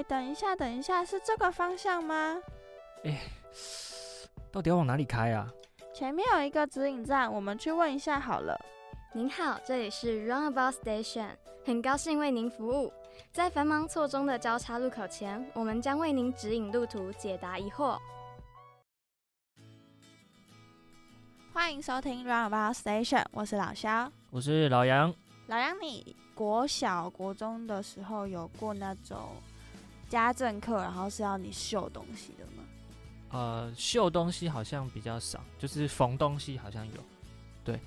哎，等一下，等一下，是这个方向吗？哎，到底要往哪里开啊？前面有一个指引站，我们去问一下好了。您好，这里是 Runabout Station，很高兴为您服务。在繁忙错综的交叉路口前，我们将为您指引路途，解答疑惑。欢迎收听 Runabout Station，我是老肖，我是老杨。老杨，你国小、国中的时候有过那种家政课，然后是要你绣东西的吗？呃，绣东西好像比较少，就是缝东西好像有，对。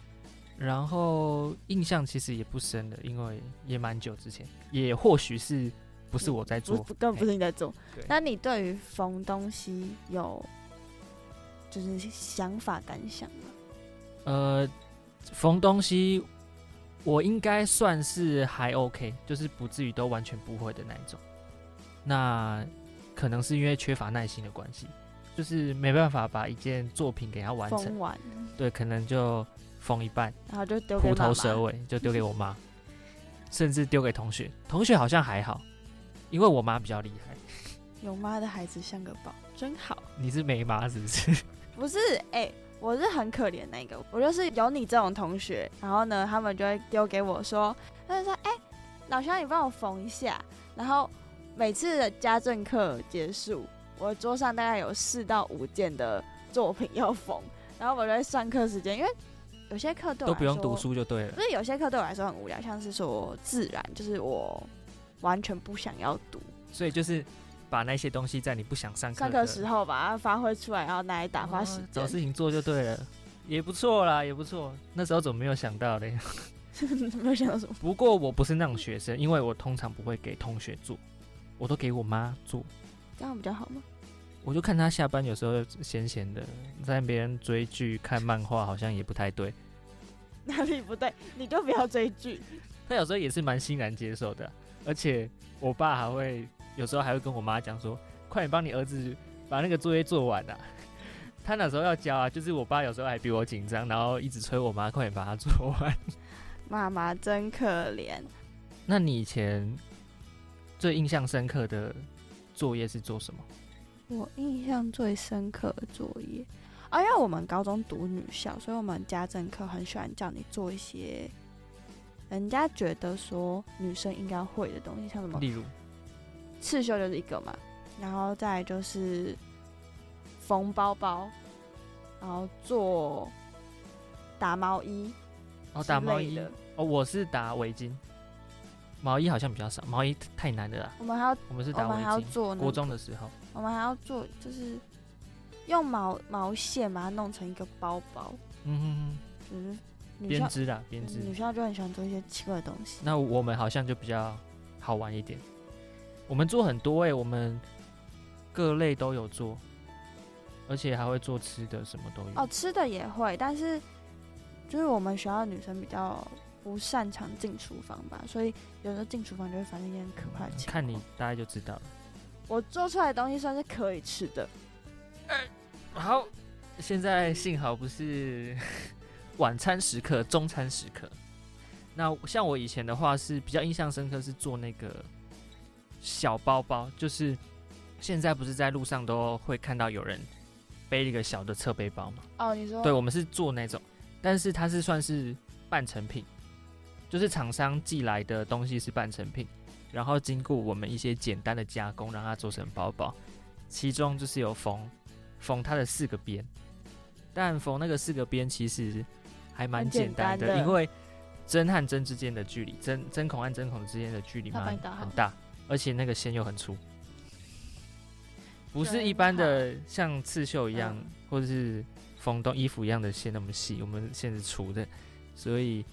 然后印象其实也不深的，因为也蛮久之前，也或许是不是我在做，根本不是你在做。那你对于缝东西有就是想法感想吗？呃，缝东西我应该算是还 OK，就是不至于都完全不会的那一种。那可能是因为缺乏耐心的关系，就是没办法把一件作品给它完成。完，对，可能就。缝一半，然后就丢虎头蛇尾，就丢给我妈，甚至丢给同学。同学好像还好，因为我妈比较厉害。有妈的孩子像个宝，真好。你是没妈是不是？不是，哎，我是很可怜那个。我就是有你这种同学，然后呢，他们就会丢给我说，他就说，哎，老乡，你帮我缝一下。然后每次的家政课结束，我桌上大概有四到五件的作品要缝，然后我在上课时间，因为。有些课都不用读书就对了，不是有些课对我来说很无聊，像是说自然，就是我完全不想要读，所以就是把那些东西在你不想上课上课时候把它发挥出来，然后拿来打发时间，找事情做就对了，也不错啦，也不错。那时候怎么没有想到嘞？没有想到什么？不过我不是那种学生，因为我通常不会给同学做，我都给我妈做，这样比较好吗？我就看他下班有时候闲闲的，在那边追剧看漫画，好像也不太对。哪里不对？你就不要追剧。他有时候也是蛮欣然接受的，而且我爸还会有时候还会跟我妈讲说：“快点帮你儿子把那个作业做完啊！” 他那时候要交啊，就是我爸有时候还比我紧张，然后一直催我妈快点把它做完。妈妈真可怜。那你以前最印象深刻的作业是做什么？我印象最深刻的作业啊，因为我们高中读女校，所以我们家政课很喜欢叫你做一些人家觉得说女生应该会的东西，像什么，例如刺绣就是一个嘛，然后再就是缝包包，然后做打毛衣，哦，打毛衣的哦，我是打围巾。毛衣好像比较少，毛衣太难的啦。我们还要，我们是打围巾。国中的时候，我们还要做，就是用毛毛线把它弄成一个包包。嗯哼哼，就是编织啦，编织。女校就很喜欢做一些奇怪的东西。那我们好像就比较好玩一点。我们做很多哎，我们各类都有做，而且还会做吃的，什么都有。哦，吃的也会，但是就是我们学校女生比较。不擅长进厨房吧，所以有时候进厨房就会发生一件可怕的情况。看你大概就知道了。我做出来的东西算是可以吃的。好，现在幸好不是 晚餐时刻、中餐时刻。那像我以前的话是比较印象深刻，是做那个小包包，就是现在不是在路上都会看到有人背一个小的侧背包吗？哦，你说，对我们是做那种，但是它是算是半成品。就是厂商寄来的东西是半成品，然后经过我们一些简单的加工，让它做成包包。其中就是有缝缝它的四个边，但缝那个四个边其实还蛮简单的，因为针和针之间的距离，针针孔和针孔之间的距离蛮很大，而且那个线又很粗，不是一般的像刺绣一样或者是缝东衣服一样的线那么细，我们线是粗的，所以。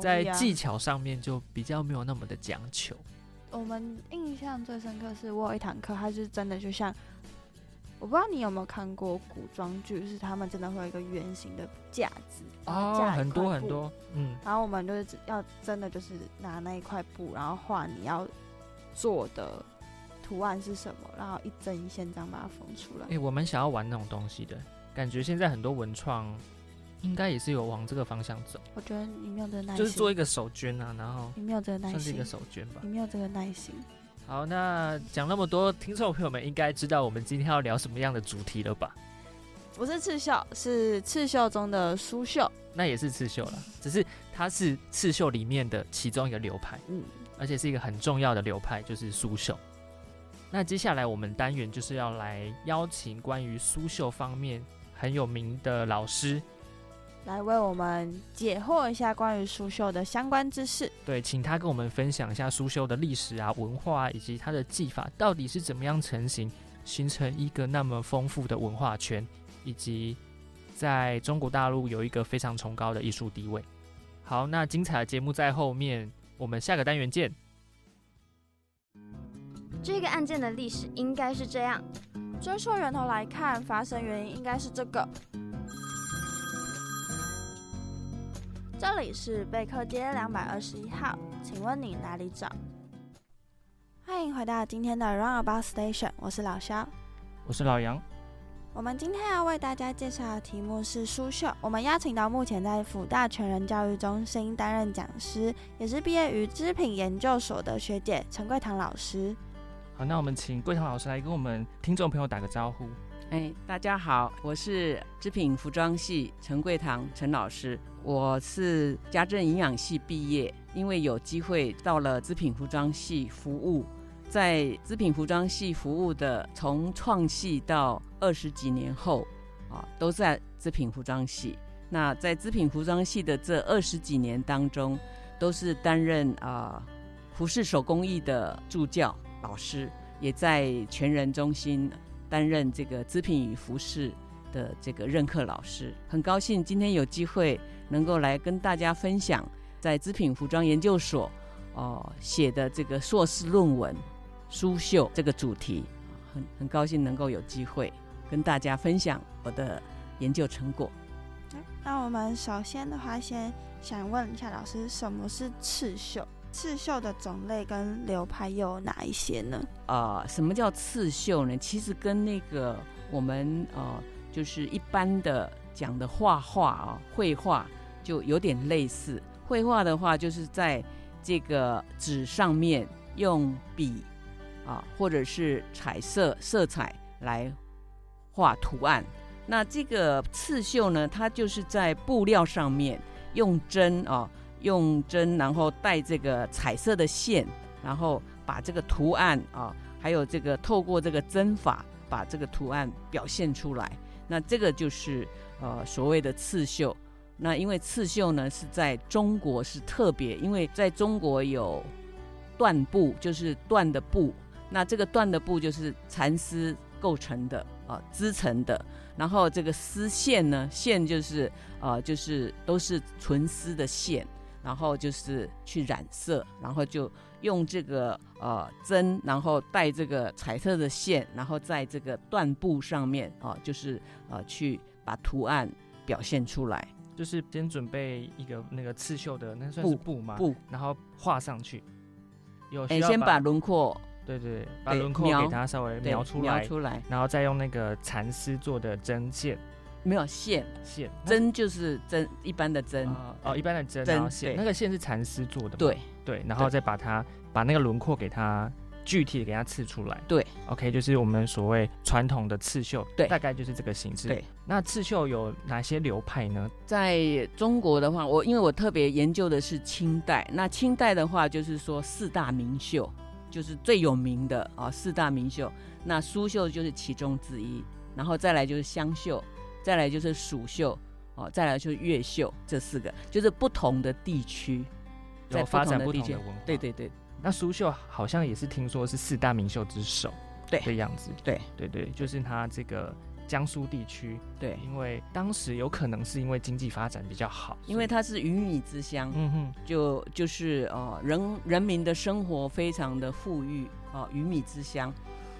在技巧上面就比较没有那么的讲求。我们印象最深刻是我有一堂课，它是真的就像，我不知道你有没有看过古装剧，是他们真的会有一个圆形的架子，哦，很多很多，嗯，然后我们就是要真的就是拿那一块布，然后画你要做的图案是什么，然后一针一线这样把它缝出来。哎，我们想要玩那种东西的感觉，现在很多文创。应该也是有往这个方向走。我觉得你没有这个耐心，就是做一个手绢啊，然后你没有这个耐心，算是一个手绢吧。你没有这个耐心，好，那讲那么多，听众朋友们应该知道我们今天要聊什么样的主题了吧？不是刺绣，是刺绣中的苏绣。那也是刺绣了，只是它是刺绣里面的其中一个流派，嗯，而且是一个很重要的流派，就是苏绣。那接下来我们单元就是要来邀请关于苏绣方面很有名的老师，来为我们解惑一下关于苏绣的相关知识。对，请他跟我们分享一下苏绣的历史啊、文化啊，以及它的技法到底是怎么样成型，形成一个那么丰富的文化圈，以及在中国大陆有一个非常崇高的艺术地位。好，那精彩的节目在后面，我们下个单元见。这个案件的历史应该是这样：追溯源头来看，发生原因应该是这个。这里是贝克街两百二十一号，请问你哪里找？欢迎回到今天的 Runabout Station，我是老肖，我是老杨。我们今天要为大家介绍的题目是苏绣。我们邀请到目前在辅大全人教育中心担任讲师，也是毕业于织品研究所的学姐陈桂堂老师。好，那我们请桂堂老师来跟我们听众朋友打个招呼。哎，大家好，我是织品服装系陈桂堂陈老师，我是家政营养系毕业，因为有机会到了织品服装系服务。在织品服装系服务的，从创系到二十几年后，啊，都在织品服装系。那在织品服装系的这二十几年当中，都是担任啊服饰手工艺的助教老师，也在全人中心担任这个织品与服饰的这个任课老师。很高兴今天有机会能够来跟大家分享在织品服装研究所哦写的这个硕士论文。苏绣这个主题，很很高兴能够有机会跟大家分享我的研究成果。那我们首先的话，先想问一下老师，什么是刺绣？刺绣的种类跟流派又有哪一些呢？啊，什么叫刺绣呢？其实跟那个我们呃，就是一般的讲的画画啊，绘画就有点类似。绘画的话，就是在这个纸上面用笔。啊，或者是彩色色彩来画图案。那这个刺绣呢，它就是在布料上面用针啊，用针，然后带这个彩色的线，然后把这个图案啊，还有这个透过这个针法把这个图案表现出来。那这个就是呃所谓的刺绣。那因为刺绣呢是在中国是特别，因为在中国有缎布，就是缎的布。那这个缎的布就是蚕丝构成的啊，织成的。然后这个丝线呢，线就是呃，就是都是纯丝的线，然后就是去染色，然后就用这个呃针，然后带这个彩色的线，然后在这个缎布上面啊，就是呃去把图案表现出来。就是先准备一个那个刺绣的，那算是布嘛？布，然后画上去。有哎，先把轮廓。对对，把轮廓给它稍微描出来，描出来，然后再用那个蚕丝做的针线，没有线线针就是针一般的针哦，一般的针，然后线那个线是蚕丝做的，对对，然后再把它把那个轮廓给它具体的给它刺出来，对，OK，就是我们所谓传统的刺绣，对，大概就是这个形式。对，那刺绣有哪些流派呢？在中国的话，我因为我特别研究的是清代，那清代的话就是说四大名绣。就是最有名的啊，四大名绣，那苏绣就是其中之一，然后再来就是湘绣，再来就是蜀绣，哦，再来就是越绣，这四个就是不同的地区，在发展不同的文化。对对对，那苏绣好像也是听说是四大名绣之首，对的样子。对对对，就是它这个。江苏地区，对，因为当时有可能是因为经济发展比较好，因为它是鱼米之乡，嗯哼，就就是呃人人民的生活非常的富裕啊，鱼米之乡。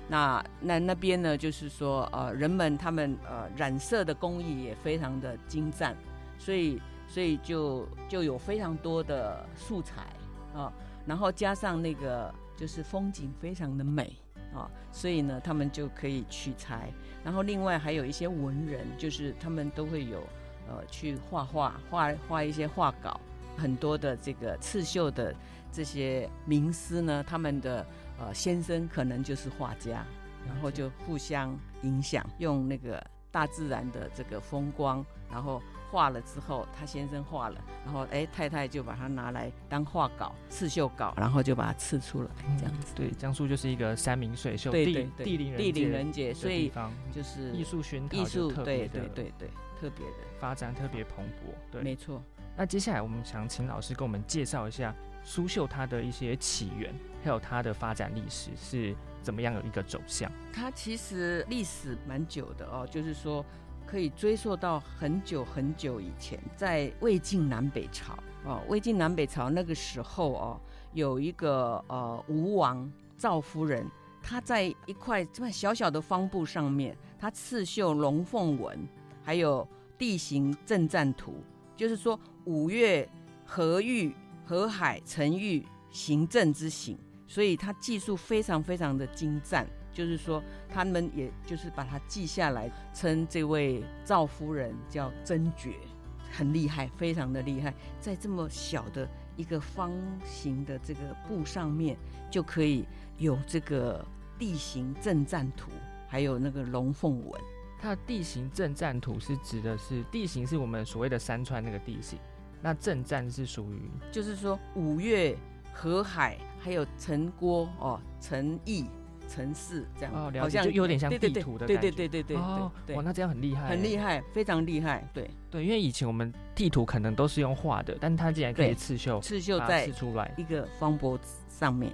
那那那边呢，就是说呃人们他们呃染色的工艺也非常的精湛，所以所以就就有非常多的素材啊，然后加上那个就是风景非常的美。啊，所以呢，他们就可以取材，然后另外还有一些文人，就是他们都会有，呃，去画画，画画一些画稿，很多的这个刺绣的这些名师呢，他们的呃先生可能就是画家，然后就互相影响，用那个大自然的这个风光，然后画了之后，他先生画了，然后哎太太就把它拿来当画稿、刺绣稿，然后就把它刺出来，这样子。对，江苏就是一个山明水秀、地地灵人地灵人杰，的所以地方就是艺术熏陶艺术，对对对对，特别的，发展特别蓬勃。对，没错。那接下来我们想请老师给我们介绍一下苏绣它的一些起源，还有它的发展历史是怎么样的一个走向。它其实历史蛮久的哦，就是说可以追溯到很久很久以前，在魏晋南北朝哦，魏晋南北朝那个时候哦，有一个呃吴王赵夫人，她在一块这么小小的方布上面，她刺绣龙凤纹，还有地形阵战图，就是说五岳河域、河海、城域、行政之行。所以她技术非常非常的精湛，就是说他们也就是把它记下来，称这位赵夫人叫真觉，很厉害，非常的厉害，在这么小的一个方形的这个布上面，就可以有这个地形阵战图，还有那个龙凤纹。它的地形阵战图是指的是地形是我们所谓的山川那个地形，那阵战是属于就是说五岳、河海，还有城郭哦、城邑、城市这样，哦，好像就有点像地图的对感觉。对对对对哦，对哇，那这样很厉害，很厉。害，非常厉害。对，对，因为以前我们地图可能都是用画的，但它竟然可以刺绣，刺绣在刺出来。一个方帛上面，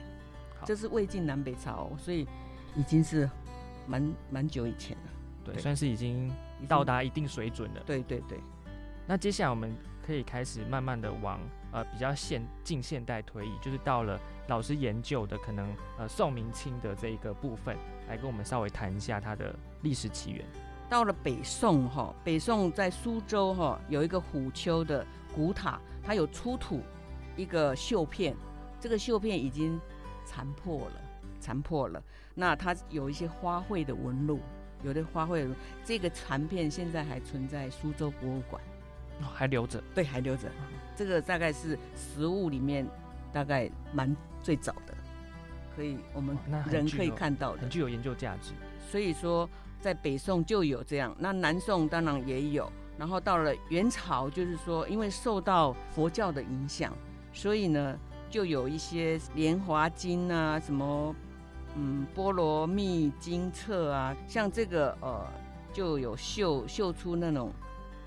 好这是魏晋南北朝，所以已经是蛮蛮久以前了。对，对算是已经已经到。达一定水准了。对对对，那接下来我们可以开始慢慢的往呃比较现近现代推移，就是到了老师研究的可能呃宋明清的这一个部分，来跟我们稍微谈一下它的历史起源。到了北宋哈，北宋在苏州哈有一个虎丘的古塔，它有出土一个绣片，这个绣片已经残破了，残破了。那它有一些花卉的纹路，有的花卉这个残片现在还存在苏州博物馆。哦，还留着。对，还留着。这个大概是食物里面大概蛮最早的，可以我们人可以看到的很。具有研究价值。所以说，在北宋就有这样，那南宋当然也有。然后到了元朝，就是说，因为受到佛教的影响，所以呢，就有一些莲华经啊，什么嗯波罗蜜经册啊，像这个呃，就有绣绣出那种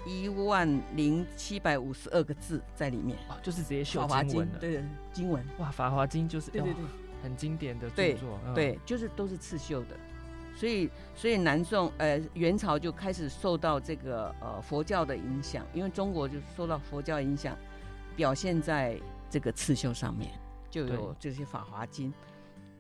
一万零七百五十二个字在里面。哦，就是直接绣法华经经文了。对经文，哇，《法华经》就是对对对哦很经典的著对作。嗯，对，就是都是刺绣的，所以所以南宋呃元朝就开始受到这个呃佛教的影响，因为中国就受到佛教影响，表现在这个刺绣上面，就有这些《法华经》。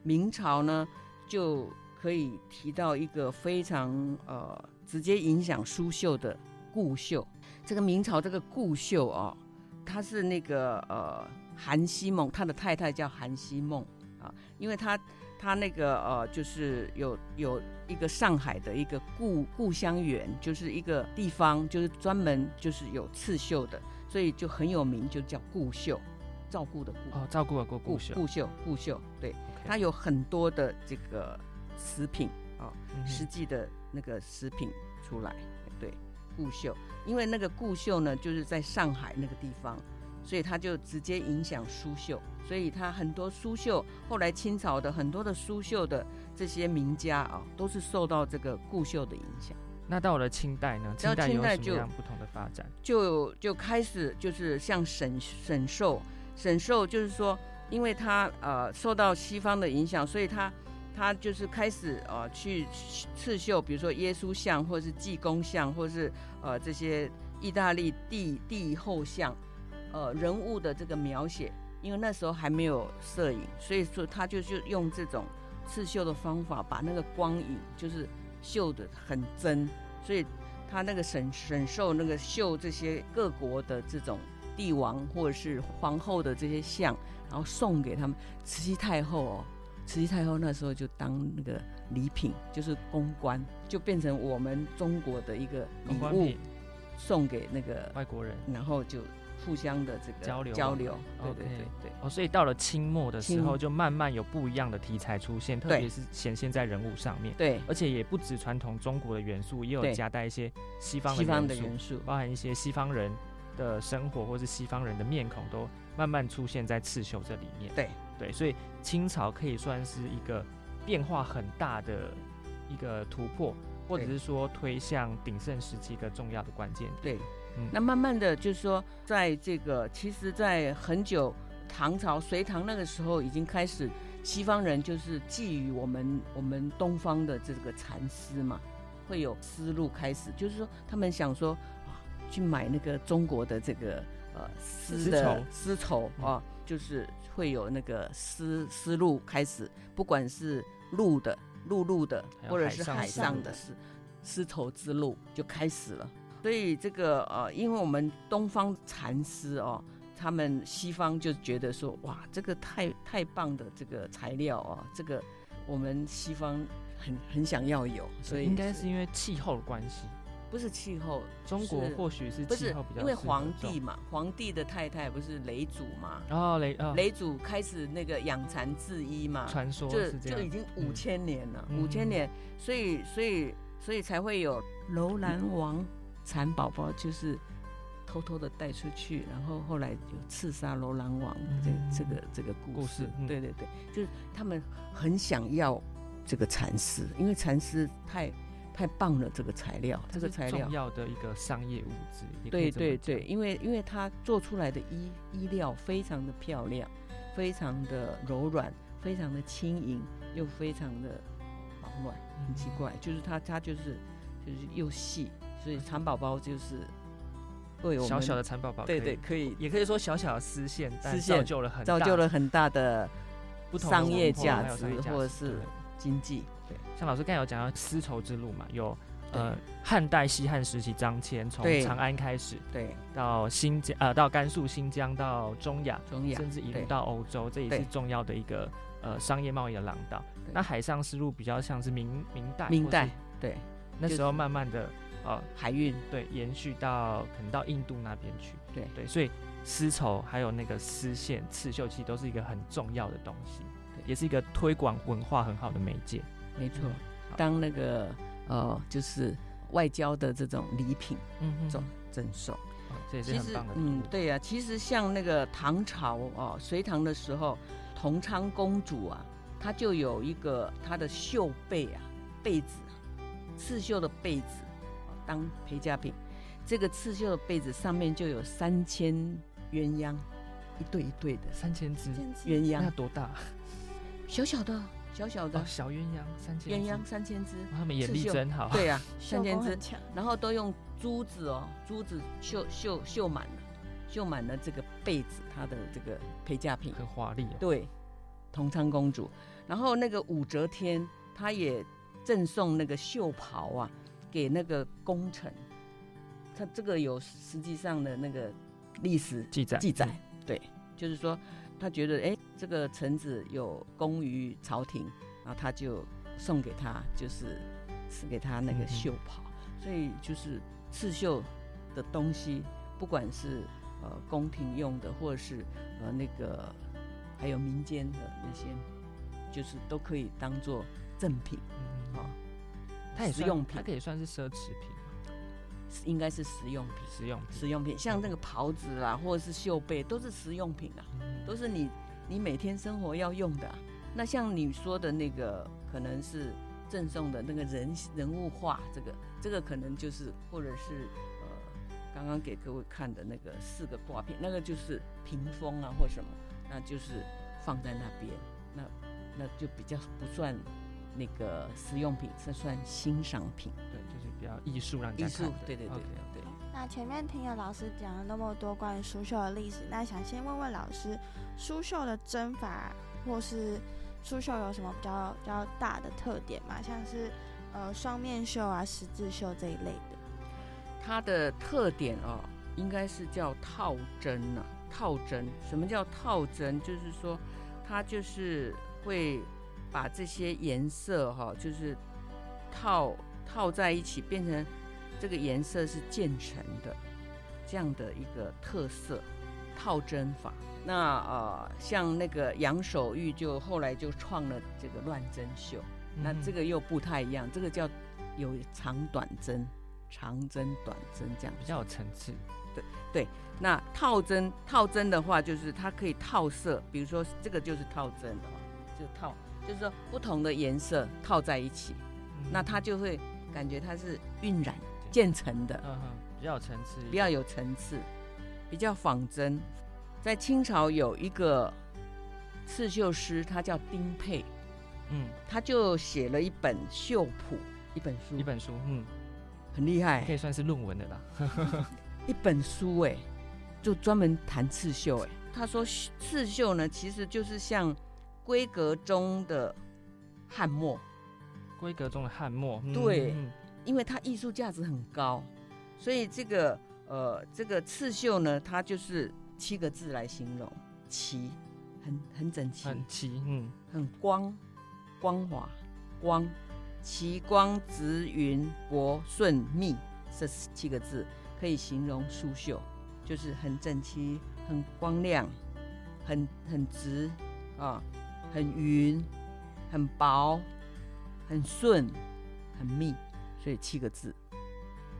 明朝呢就可以提到一个非常呃直接影响苏绣的顾绣。这个明朝这个顾绣哦，他是那个呃韩熙梦，他的太太叫韩熙梦啊，因为他他那个呃就是有有一个上海的一个故故乡园，就是一个地方，就是专门就是有刺绣的，所以就很有名，就叫顾绣，照顾的顾。哦，照顾的顾顾绣。顾绣，顾绣，对它有很多的这个食品啊、嗯实际的那个食品出来，对，顾绣，因为那个顾绣呢，就是在上海那个地方，所以它就直接影响苏绣，所以它很多苏绣，后来清朝的很多的苏绣的这些名家啊，都是受到这个顾绣的影响。那到了清代呢？到清代有什么样不同的发展？就就开始就是像沈沈寿，沈寿就是说，因为他呃受到西方的影响，所以他他就是开始呃去刺绣，比如说耶稣像，或者是济公像，或者是呃这些意大利帝帝后像，呃人物的这个描写，因为那时候还没有摄影，所以说他就就用这种刺绣的方法，把那个光影就是绣的很真，所以他那个沈沈寿那个绣这些各国的这种帝王或者是皇后的这些像，然后送给他们。慈禧太后哦，慈禧太后那时候就当那个礼品，就是公关，就变成我们中国的一个礼物送给那个，外国人。然后就互相的这个交流交流，对对对对。哦，所以到了清末的时候，就慢慢有不一样的题材出现，特别是显现在人物上面，对而且也不止传统中国的元素，也有夹带一些西方的西方的，元素，包含一些西方人的生活或是西方人的面孔，都慢慢出现在刺绣这里面。对对，所以清朝可以算是一个变化很大的一个突破，或者是说推向鼎盛时期一个重要的关键点。对，嗯。那慢慢的就是说，在这个其实，在很久唐朝隋唐那个时候，已经开始西方人就是觊觎我们我们东方的这个蚕丝嘛，会有丝路开始，就是说他们想说啊，去买那个中国的这个呃丝丝的绸丝绸嗯。啊，就是会有那个丝丝路开始，不管是陆的陆路的或者是海海上的上的丝丝绸之路就开始了。所以这个呃，因为我们东方蚕丝哦，他们西方就觉得说，哇，这个太太棒的这个材料哦，这个我们西方很很想要有，所以应该是因为气候的关系，不是气候，中国或许是不是气候比较因为皇帝嘛，皇帝的太太不是雷祖嘛，哦雷哦雷祖开始那个养蚕制衣嘛，传说就是这样，就已经五嗯千年了，嗯五千年，所以所以所以才会有楼兰王蚕宝宝，就是偷偷的带出去，然后后来有刺杀楼兰王这嗯这个这个故故事嗯对对对，就是他们很想要这个蚕丝，因为蚕丝太太棒了，这个材料，这个材料重。要的一个商业物质，对对对，，因为因为它做出来的衣衣料非常的漂亮，非常的柔软，非常的轻盈，又非常的保暖。很奇怪，就是它它就是就是又细，所以蚕宝宝就是为我们小小的蚕宝宝，对对，可以也可以说小小的丝线，但丝线造就了很造大就了很大的不同商业价值或者是经济。对像老师刚才有讲到丝绸之路嘛，有呃汉代西汉时期张骞从对长安开始对，到新疆呃到甘肃新疆到中亚，中亚甚至一路到欧洲，这也是重要的一个呃商业贸易的廊道。那海上丝路比较像是明明代，明代对那时候慢慢的呃海运对延续到可能到印度那边去，对对，所以丝绸还有那个丝线、刺绣，其实都是一个很重要的东西，对也是一个推广文化很好的媒介。没错。嗯，当那个呃就是外交的这种礼品嗯哼。走赠送。哦这也是其实很棒的，嗯，对呀、其实像那个唐朝哦，隋唐的时候，同昌公主啊，她就有一个她的绣被啊，被子，刺绣的被子，哦当陪嫁品。这个刺绣的被子上面就有三千鸳鸯，一对一对的。三千只，鸳鸯，那多大？小小的，小小的哦，小鸳鸯三千只鸳鸯，三千只。哇他们眼力真好。对呀、绣 三千只然后都用珠子哦，珠子绣绣绣满了，绣满了这个被子，它的这个陪嫁品。很华丽哦。对，同昌公主。然后那个武则天，她也赠送那个绣袍啊，给那个功臣。她这个有实际上的那个历史记载记载，对，就是说她觉得哎，这个臣子有功于朝廷，然后他就送给他，就是赐给他那个嗯嗯绣袍。所以就是刺绣的东西，不管是呃宫廷用的，或者是呃那个还有民间的那些，就是都可以当做赠品嗯，啊、它也是用品它可以算是奢侈品应该是实用品。实用品。实用品像那个袍子啦，或者是绣被，都是实用品啊，嗯都是你你每天生活要用的啊、那像你说的那个，可能是赠送的那个人人物画，这个这个可能就是，或者是呃，刚刚给各位看的那个四个挂片，那个就是屏风啊或什么，那就是放在那边，那那就比较不算那个实用品，这算欣赏品，对，就是比较艺术让艺术看，对对对。OK 对对。那前面听了老师讲了那么多关于苏绣的历史，那想先问问老师，苏绣的针法或是苏绣有什么比较比较大的特点吗？像是呃双面绣啊、十字绣这一类的。它的特点哦，应该是叫套针呐、套针，什么叫套针？就是说，它就是会把这些颜色哈、就是套套在一起，变成这个颜色是渐层的，这样的一个特色套针法。那呃，像那个杨守玉就后来就创了这个乱针绣，那这个个又不太一样，这个叫有长短针，长针短针这样比较有层次。对对那套针套针的话，就是它可以套色，比如说这个就是套针的话，就套，就是说不同的颜色套在一起，那它就会感觉它是晕染渐层的，嗯哼比较有层次，比较有层次，比较仿真。在清朝有一个刺绣师，他叫丁佩，嗯。他就写了一本绣谱，一本书，一本书，嗯，很厉害。可，以算是论文的啦。一本书哎，就专门谈刺绣哎。他说刺绣呢，其实就是像规格中的汉墨，规格中的汉墨，嗯对。嗯因为它艺术价值很高，所以这个呃这个刺绣呢，它就是七个字来形容：齐，很很整齐，很齐，嗯，很光光滑光，齐光直匀薄顺密，这七个字可以形容苏绣，就是很整齐、很光亮、很很直啊，很匀、很薄、很顺、很密，所以七个字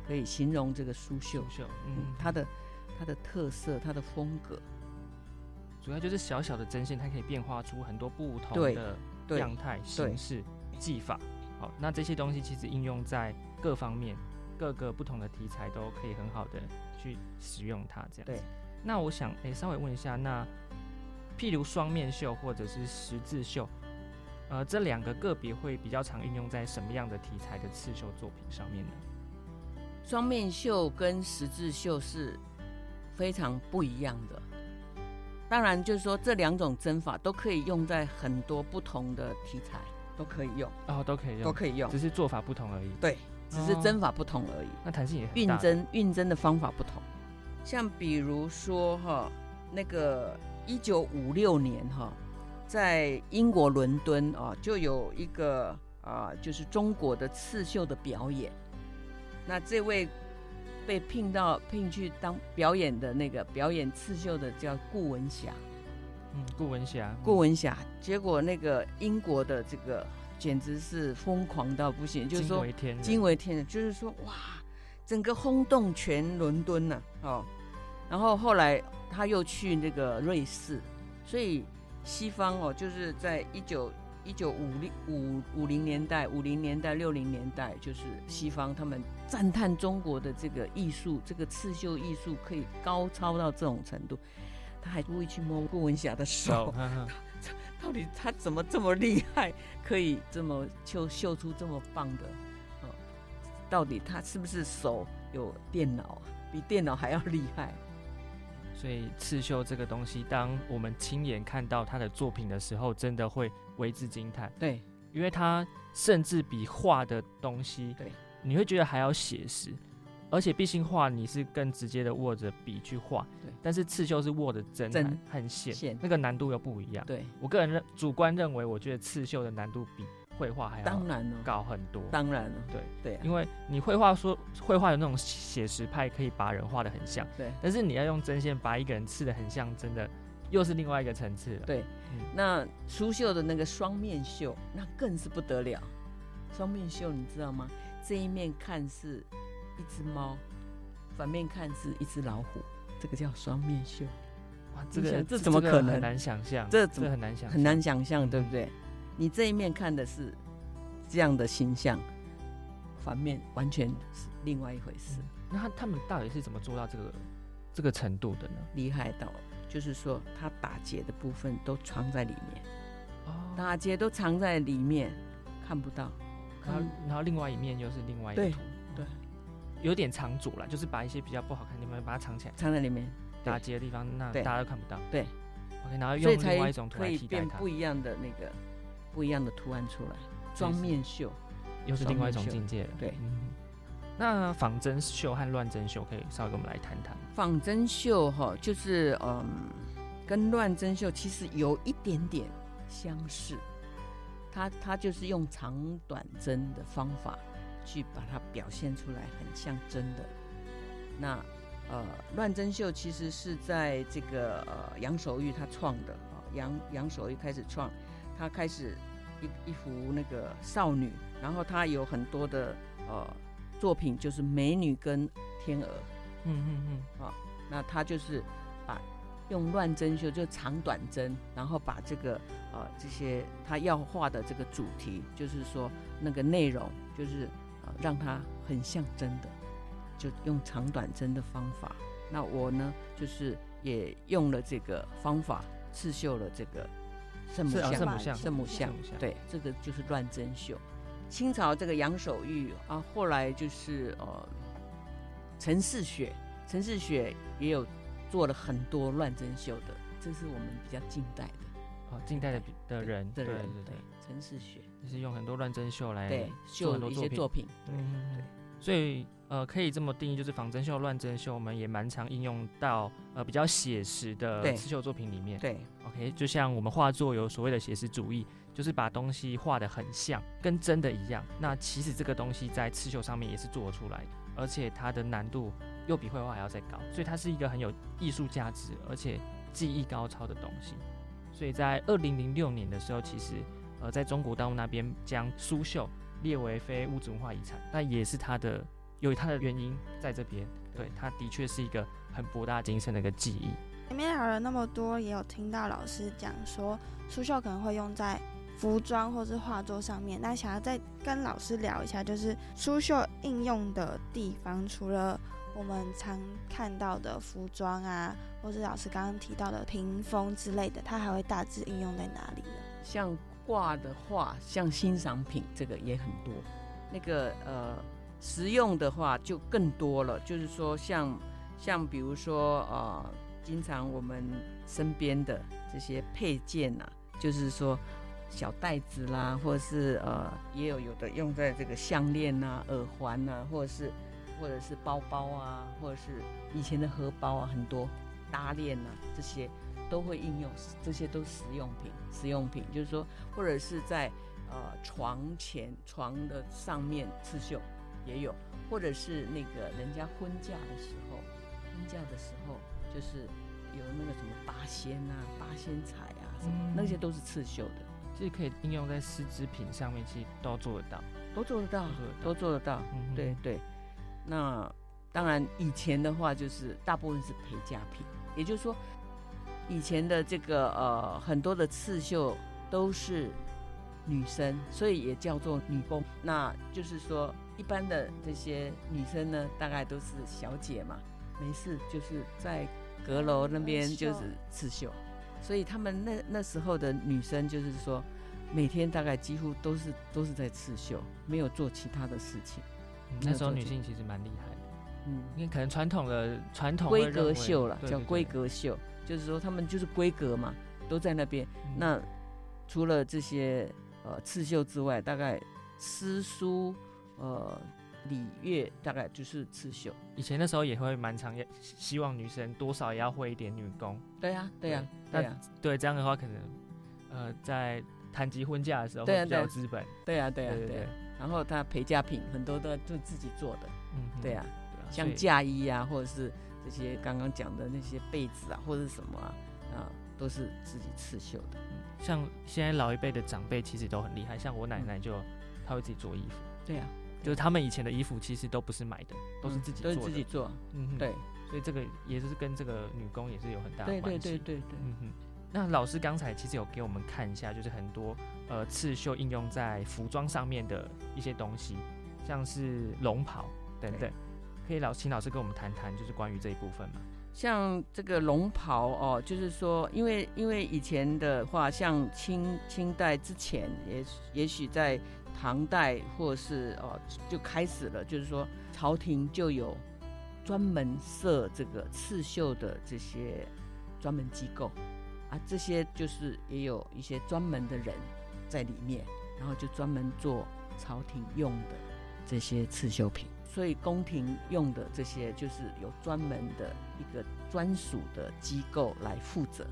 可以形容这个苏绣嗯嗯，，它的它的特色、它的风格，主要就是小小的针线，它可以变化出很多不同的样态、形式、技法。好，那这些东西其实应用在各方面、各个不同的题材都可以很好的去使用它。这样对子。那我想，诶，稍微问一下，那譬如双面绣或者是十字绣，呃，这两个个别会比较常运用在什么样的题材的刺绣作品上面呢？双面绣跟十字绣是非常不一样的。当然，就是说这两种针法都可以用在很多不同的题材，都可以用，哦，都可以用，都可以用只，是做法不同而已。对，只是针法不同而已。那弹性也很运大。针运针的方法不同，像比如说哈，那个一九五六年哈，在英国伦敦啊，就有一个啊，就是中国的刺绣的表演。那这位被聘到聘去当表演的那个表演刺绣的叫顾文霞，嗯，顾文霞，顾文霞。结果那个英国的这个简直是疯狂到不行，就是惊说为天人，惊为天人，就是说哇，整个轰动全伦敦呐、哦。然后后来他又去那个瑞士，所以西方哦，就是在一九一九五零五五零年代、五零年代、六零年代，就是西方他们赞叹中国的这个艺术，这个刺绣艺术可以高超到这种程度。他还故意去摸顾文霞的手手，，哈哈 到底他怎么这么厉害，可以这么绣绣出这么棒的？哦，到底他是不是手有电脑啊？比电脑还要厉害？所以刺绣这个东西，当我们亲眼看到他的作品的时候，真的会为之惊叹，对因为他甚至比画的东西，对，你会觉得还要写实。而且毕竟画你是更直接的握着笔去画，对但是刺绣是握着针针和和线线，那个难度又不一样。对，我个人认主观认为，我觉得刺绣的难度比绘画还要当然了，高很多。当然了，对对啊因为你绘画说绘画有那种写实派，可以把人画的很像，对但是你要用针线把一个人刺的很像，真的又是另外一个层次了。对嗯。那苏绣的那个双面绣，那更是不得了。双面绣你知道吗？这一面看是一只猫，反面看是一只老虎，这个叫双面绣。哇，这个这怎么可能很难想象，这怎么很难想象，很难想象，嗯对不对？你这一面看的是这样的形象，反面完全是另外一回事，那他他们到底是怎么做到这个这个程度的呢？厉害到就是说他打结的部分都藏在里面，哦，打结都藏在里面，看不到。然后然后另外一面又是另外一个对图，对，有点藏住了，就是把一些比较不好看的地方把它藏起来，藏在里面，打结的地方那大家都看不到。对，OK，然后用另外一种图可以来替代它变不，一样的那个不一样的图案出来。妆面绣，又是另外一种境界了。对嗯那仿真绣和乱针绣可以稍微跟我们来谈谈。仿真绣哈，就是嗯，跟乱针绣其实有一点点相似，它它就是用长短针的方法去把它表现出来，很像真的。那呃，乱针绣其实是在这个呃杨守玉他创的啊，杨杨守玉开始创，他开始一一幅那个少女，然后他有很多的呃作品，就是美女跟天鹅，嗯嗯嗯，啊那他就是把用乱针绣就长短针，然后把这个呃这些他要画的这个主题，就是说那个内容，就是呃让它很像真的，就用长短针的方法。那我呢，就是也用了这个方法刺绣了这个圣母像，圣母像，对，这个就是乱针绣。清朝这个杨守玉啊，后来就是呃陈世雪，陈世雪也有做了很多乱针绣的，这是我们比较近代的哦，近代的比的人，的人，对对对，陈世雪，就是用很多乱针绣来对，做绣一很多作品，些作品，对对嗯。所以呃，可以这么定义，就是仿真绣、乱真绣，我们也蛮常应用到呃比较写实的刺绣作品里面。对 OK，就像我们画作有所谓的写实主义，就是把东西画的很像，跟真的一样。那其实这个东西在刺绣上面也是做得出来的，而且它的难度又比绘画还要再高，所以它是一个很有艺术价值，而且技艺高超的东西。所以在二零零六年的时候，其实呃在中国大陆那边将苏绣列为非物质文化遗产，那也是它的有它的原因在这边。对，它的确是一个很博大精深的一个技艺。前面聊了那么多，也有听到老师讲说，苏绣可能会用在服装或是画作上面。那想要再跟老师聊一下，就是苏绣应用的地方，除了我们常看到的服装啊，或是老师刚刚提到的屏风之类的，它还会大致应用在哪里呢？像挂的画，像欣赏品，这个也很多。那个呃，实用的话就更多了，就是说像像比如说呃，经常我们身边的这些配件呐、就是说小袋子啦，或者是呃，也有有的用在这个项链呐、耳环呐、或者是或者是包包啊，或者是以前的荷包啊，很多搭链呐、这些都会应用，这些都是实用品。实用品就是说，或者是在呃床前床的上面刺绣也有，或者是那个人家婚嫁的时候，婚嫁的时候就是有那个什么八仙啊、八仙彩啊什么，嗯那些都是刺绣的，这可以应用在丝织品上面，其实都做得到。都做得到，都做得到得到。嗯对对，那当然以前的话就是大部分是陪嫁品，也就是说以前的这个呃很多的刺绣都是女生，所以也叫做女工。那就是说一般的这些女生呢，大概都是小姐嘛，没事就是在阁楼那边就是刺绣，所以他们那那时候的女生就是说。每天大概几乎都是都是在刺绣，没有做其他的事情。嗯那时候女性其实蛮厉害的，嗯，因为可能传统的传统规格会认为绣了，叫规格绣，就是说他们就是规格嘛，都在那边。嗯那除了这些呃刺绣之外，大概诗书呃礼乐大概就是刺绣。以前的时候也会蛮常也希望女生多少也要会一点女工，对呀、对呀、对对呀、对这样的话可能呃在谈及婚嫁的时候比较有资本，对呀、对呀、对然后他陪嫁品很多都就自己做的，嗯哼对呀、像嫁衣啊，或者是这些刚刚讲的那些被子啊，或者是什么啊，啊，都是自己刺绣的。像现在老一辈的长辈其实都很厉害，像我奶奶就她会自己做衣服，对呀、就是他们以前的衣服其实都不是买的，都是嗯自己做的，都是自己做，嗯哼对，所以这个也是跟这个女工也是有很大的关系。对对对对。嗯哼。那老师刚才其实有给我们看一下，就是很多呃刺绣应用在服装上面的一些东西，像是龙袍等等，可以老请老师跟我们谈谈，就是关于这一部分吗？像这个龙袍哦，就是说，因为因为以前的话，像清清代之前，也也许在唐代或是哦就开始了，就是说朝廷就有专门设这个刺绣的这些专门机构啊，这些就是也有一些专门的人在里面，然后就专门做朝廷用的这些刺绣品。所以宫廷用的这些就是有专门的一个专属的机构来负责。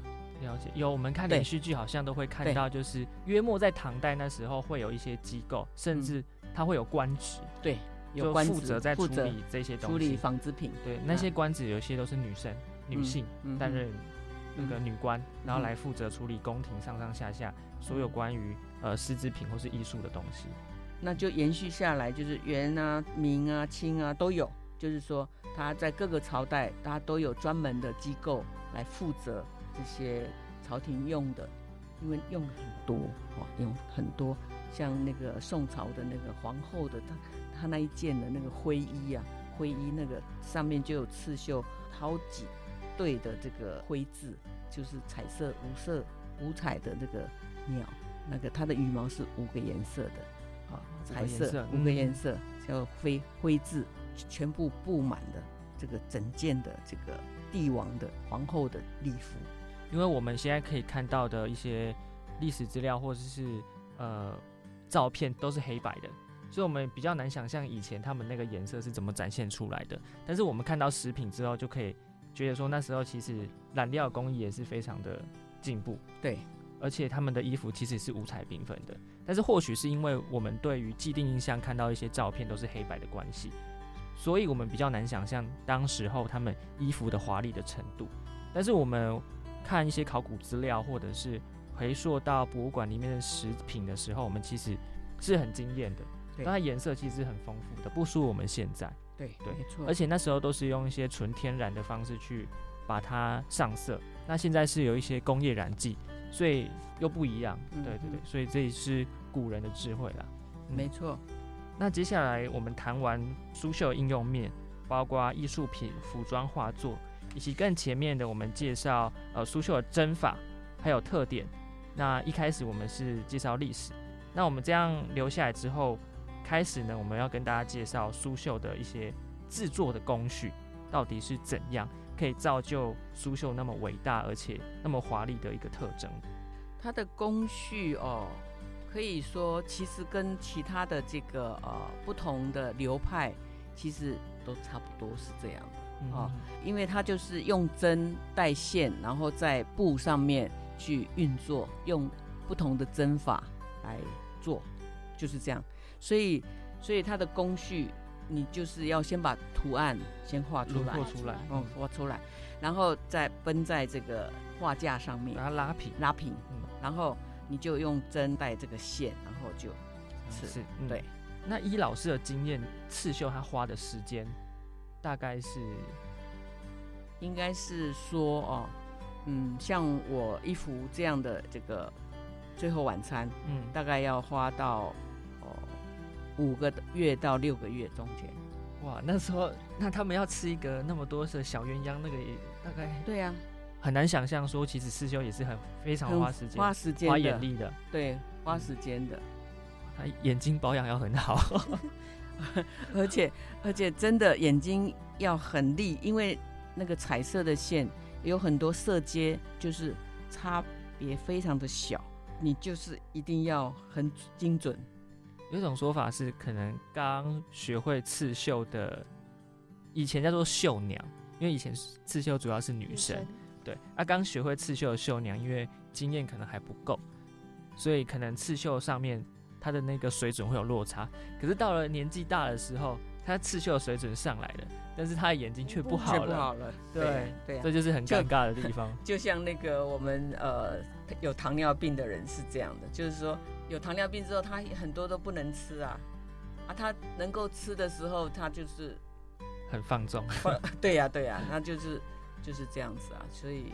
了解，有我们看对。连续剧好像都会看到，就是约莫在唐代那时候会有一些机构，甚嗯。至它会有官职，对有就关子负责在处理这些处理东西。纺织品，对，那些官职有些都是女生、女性嗯担任那个嗯。女官，然后嗯来负责处理宫廷上上下下所有关于呃丝织品或是艺术的东西。那就延续下来，就是元啊、明啊、清啊都有，就是说他在各个朝代，他都有专门的机构来负责这些朝廷用的，因为用很多哦，用很多，像那个宋朝的那个皇后的，她她那一件的那个灰衣啊，灰衣那个上面就有刺绣好几对的这个灰字，就是彩色五色五彩的那个鸟，那个它的羽毛是五个颜色的。啊，彩色五个嗯颜色叫灰灰字，全部布满的这个整件的这个帝王的皇后的礼服。因为我们现在可以看到的一些历史资料或者是呃照片都是黑白的，所以我们比较难想象以前他们那个颜色是怎么展现出来的。但是我们看到食品之后，就可以觉得说那时候其实染料工艺也是非常的进步，对，而且他们的衣服其实是五彩缤纷的。但是或许是因为我们对于既定印象看到一些照片都是黑白的关系，所以我们比较难想象当时候他们衣服的华丽的程度。但是我们看一些考古资料，或者是回溯到博物馆里面的食品的时候，我们其实是很惊艳的。对它颜色其实很丰富的，不输我们现在。对对没错。而且那时候都是用一些纯天然的方式去把它上色，那现在是有一些工业染剂，所以又不一样。嗯对对对嗯，所以这也是古人的智慧啦。嗯没错，那接下来我们谈完苏绣应用面，包括艺术品、服装、画作，以及更前面的我们介绍呃苏绣的针法还有特点。那一开始我们是介绍历史，那我们这样留下来之后，开始呢我们要跟大家介绍苏绣的一些制作的工序到底是怎样，可以造就苏绣那么伟大而且那么华丽的一个特征。它的工序哦，可以说其实跟其他的这个呃不同的流派，其实都差不多是这样的。哦因为它就是用针带线，然后在布上面去运作，用不同的针法来做，就是这样。所以，所以它的工序，你就是要先把图案先画出来。画，出来，嗯，画出来，然后再绷在这个画架上面把它拉平。拉平，嗯。然后你就用针带这个线，然后就刺是，嗯。对。那依老师的经验，刺绣他花的时间大概是？应该是说哦，嗯，像我一幅这样的这个最后晚餐，嗯。大概要花到哦五个月到六个月中间。哇，那时候那他们要吃一个那么多的小鸳鸯，那个也大概对呀、很难想象说，其实刺绣也是很非常花时间、花时间花，眼力的，对，花时间的，他眼睛保养要很好。而且而且真的眼睛要很利，因为那个彩色的线有很多色阶，就是差别非常的小，你就是一定要很精准。有一种说法是，可能刚学会刺绣的，以前叫做绣娘，因为以前刺绣主要是女生，对，啊，刚学会刺绣的绣娘，因为经验可能还不够，所以可能刺绣上面她的那个水准会有落差。可是到了年纪大的时候，她刺绣的水准上来了，但是她的眼睛却不好却了，不好了，对对啊这就是很尴尬的地方。就像那个我们呃有糖尿病的人是这样的，就是说有糖尿病之后，他很多都不能吃啊，啊，他能够吃的时候，他就是，很放纵，对呀、对呀、那就是就是这样子啊，所以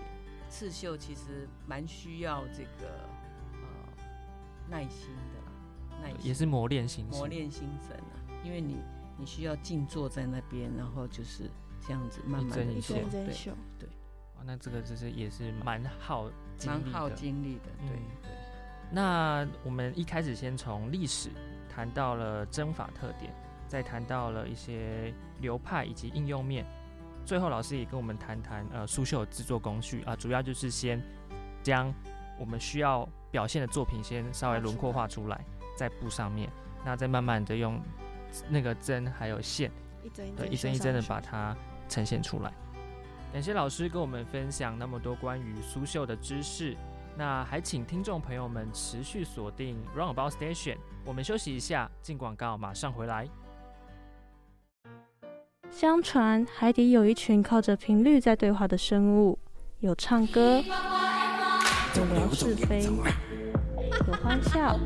刺绣其实蛮需要这个呃耐心的啦，耐心也是磨练心性。磨练心神啊，因为你你需要静坐在那边，然后就是这样子慢慢的一针针一针对，绣，哇那这个就是也是蛮耗精蛮耗。精力的，对嗯对。那我们一开始先从历史谈到了针法特点，再谈到了一些流派以及应用面，最后老师也跟我们谈谈呃苏绣制作工序啊，主要就是先将我们需要表现的作品先稍微轮廓画出来，在布上面，那再慢慢的用那个针还有线，一针一对，针一针一针的把它呈现出来。感谢老师跟我们分享那么多关于苏绣的知识。那还请听众朋友们持续锁定 Roundabout Station。我们休息一下，进广告，马上回来。相传海底有一群靠着频率在对话的生物，有唱歌，有聊是非，有欢笑，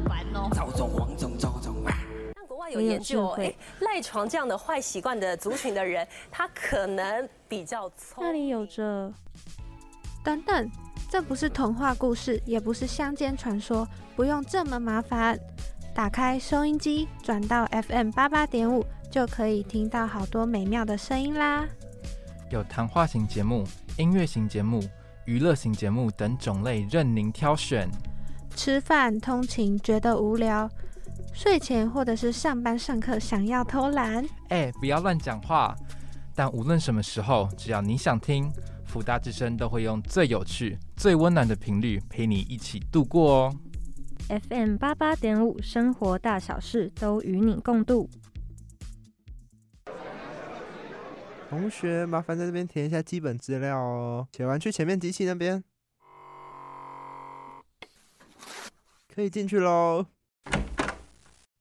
国外有研究，哎，赖床这样的坏习惯的族群的人，他可能比较聪。那里有着……等等，这不是童话故事，也不是乡间传说，不用这么麻烦。打开收音机，转到 FM 八八点五，就可以听到好多美妙的声音啦。有谈话型节目、音乐型节目、娱乐型节目等种类，任您挑选。吃饭、通勤觉得无聊，睡前或者是上班上课想要偷懒，哎，不要乱讲话。但无论什么时候，只要你想听，福大之声都会用最有趣、最温暖的频率陪你一起度过哦。FM 八八点五，生活大小事都与你共度。同学，麻烦在这边填一下基本资料哦。写完去前面机器那边，可以进去喽。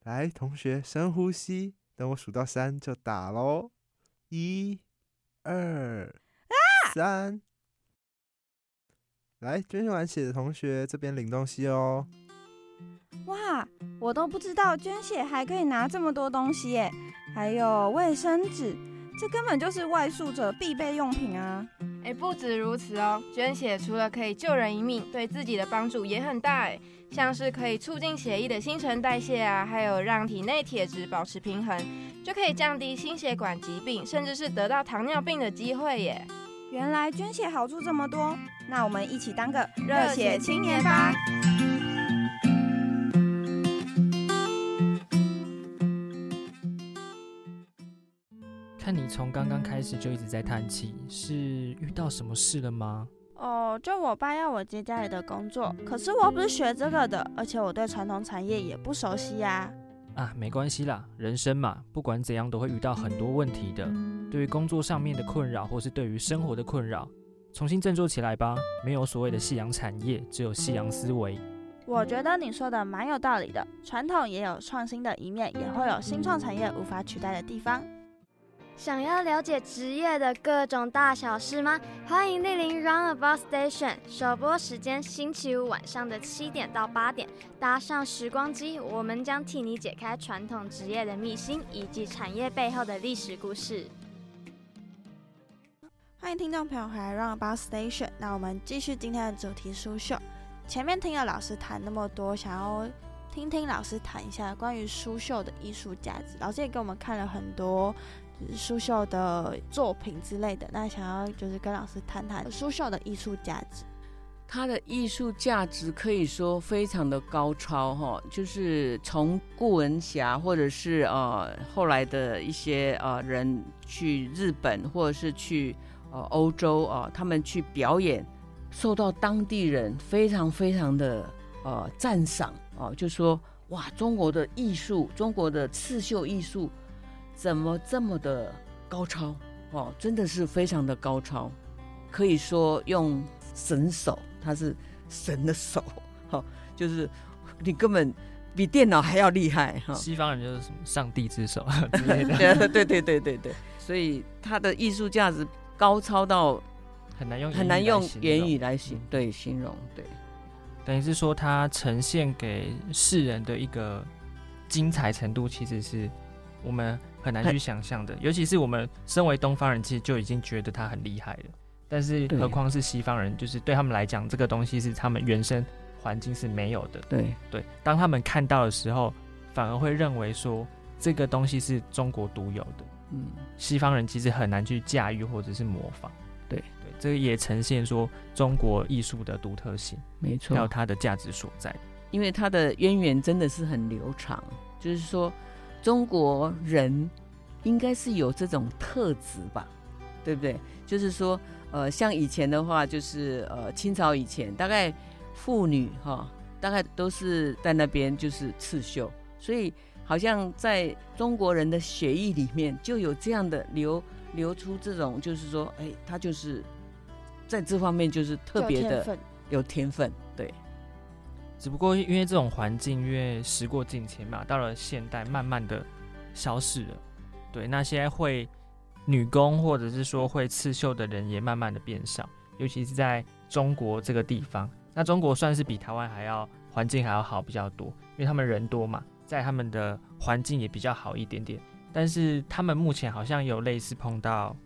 来，同学，深呼吸，等我数到三就打喽。一、二、三。来，捐完血的同学这边领东西哦。哇，我都不知道捐血还可以拿这么多东西耶！还有卫生纸，这根本就是外宿者必备用品啊！哎，不止如此哦，捐血除了可以救人一命，对自己的帮助也很大哎，像是可以促进血液的新陈代谢啊，还有让体内铁质保持平衡，就可以降低心血管疾病，甚至是得到糖尿病的机会耶！原来捐血好处这么多，那我们一起当个热血青年吧！看你从刚刚开始就一直在叹气，是遇到什么事了吗？哦，就我爸要我接家里的工作，可是我不是学这个的，而且我对传统产业也不熟悉呀。啊，啊没关系啦，人生嘛，不管怎样都会遇到很多问题的。对于工作上面的困扰，或是对于生活的困扰，重新振作起来吧。没有所谓的夕阳产业，只有夕阳思维。我觉得你说的蛮有道理的，传统也有创新的一面，也会有新创产业无法取代的地方。想要了解职业的各种大小事吗？欢迎莅临 Runabout Station，首播时间星期五晚上的七点到八点，搭上时光机，我们将替你解开传统职业的秘辛以及产业背后的历史故事。欢迎听众朋友回来 Runabout Station，那我们继续今天的主题书秀。前面听了老师谈那么多，想要听听老师谈一下关于书秀的艺术价值。老师也给我们看了很多。苏绣的作品之类的，那想要就是跟老师谈谈苏绣的艺术价值。它的艺术价值可以说非常的高超哈，就是从顾文霞或者是呃后来的一些呃人去日本或者是去呃欧洲啊，他们去表演，受到当地人非常非常的呃赞赏哦，就说哇，中国的艺术，中国的刺绣艺术。怎么这么的高超哦？真的是非常的高超，可以说用神手，他是神的手，哈，就是你根本比电脑还要厉害哈。西方人就是什么上帝之手 之类的，对对对对对，所以他的艺术价值高超到很难用很难用言语来形对形容，对，等于是说它呈现给世人的一个精彩程度，其实是我们。很难去想象的，尤其是我们身为东方人，其实就已经觉得他很厉害了。但是何况是西方人，就是对他们来讲，这个东西是他们原生环境是没有的。对对，当他们看到的时候，反而会认为说这个东西是中国独有的。嗯，西方人其实很难去驾驭或者是模仿。对对，这个也呈现说中国艺术的独特性，没错，还有它的价值所在。因为它的渊源真的是很流长，就是说。中国人应该是有这种特质吧，对不对？就是说，呃，像以前的话，就是呃，清朝以前，大概妇女哈，大概都是在那边就是刺绣，所以好像在中国人的血液里面就有这样的流流出这种，就是说，哎，他就是在这方面就是特别的有天分，对。只不过因为这种环境，因为时过境迁嘛，到了现代，慢慢的消逝了。对，那些会女工或者是说会刺绣的人也慢慢的变少，尤其是在中国这个地方。那中国算是比台湾还要环境还要好比较多，因为他们人多嘛，在他们的环境也比较好一点点。但是他们目前好像有类似碰到